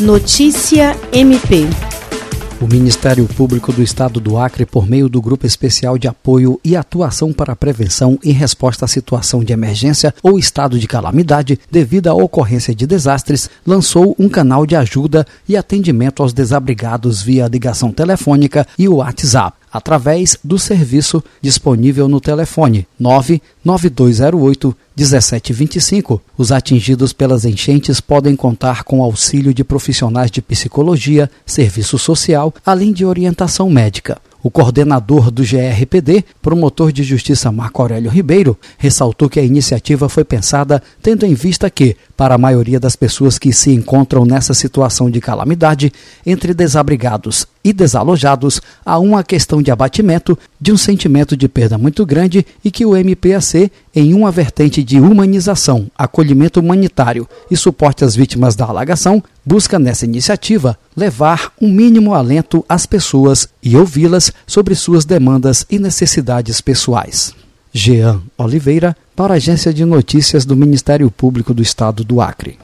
Notícia MP. O Ministério Público do Estado do Acre, por meio do Grupo Especial de Apoio e Atuação para a Prevenção e Resposta à Situação de Emergência ou Estado de Calamidade devido à ocorrência de desastres, lançou um canal de ajuda e atendimento aos desabrigados via ligação telefônica e o WhatsApp através do serviço disponível no telefone 99208 1725. Os atingidos pelas enchentes podem contar com auxílio de profissionais de psicologia, serviço social, além de orientação médica. O coordenador do GRPD, promotor de justiça Marco Aurélio Ribeiro, ressaltou que a iniciativa foi pensada tendo em vista que, para a maioria das pessoas que se encontram nessa situação de calamidade, entre desabrigados e desalojados, há uma questão de abatimento, de um sentimento de perda muito grande e que o MPAC, em uma vertente de humanização, acolhimento humanitário e suporte às vítimas da alagação, busca nessa iniciativa levar um mínimo alento às pessoas e ouvi-las sobre suas demandas e necessidades pessoais. Jean Oliveira, para a Agência de Notícias do Ministério Público do Estado do Acre.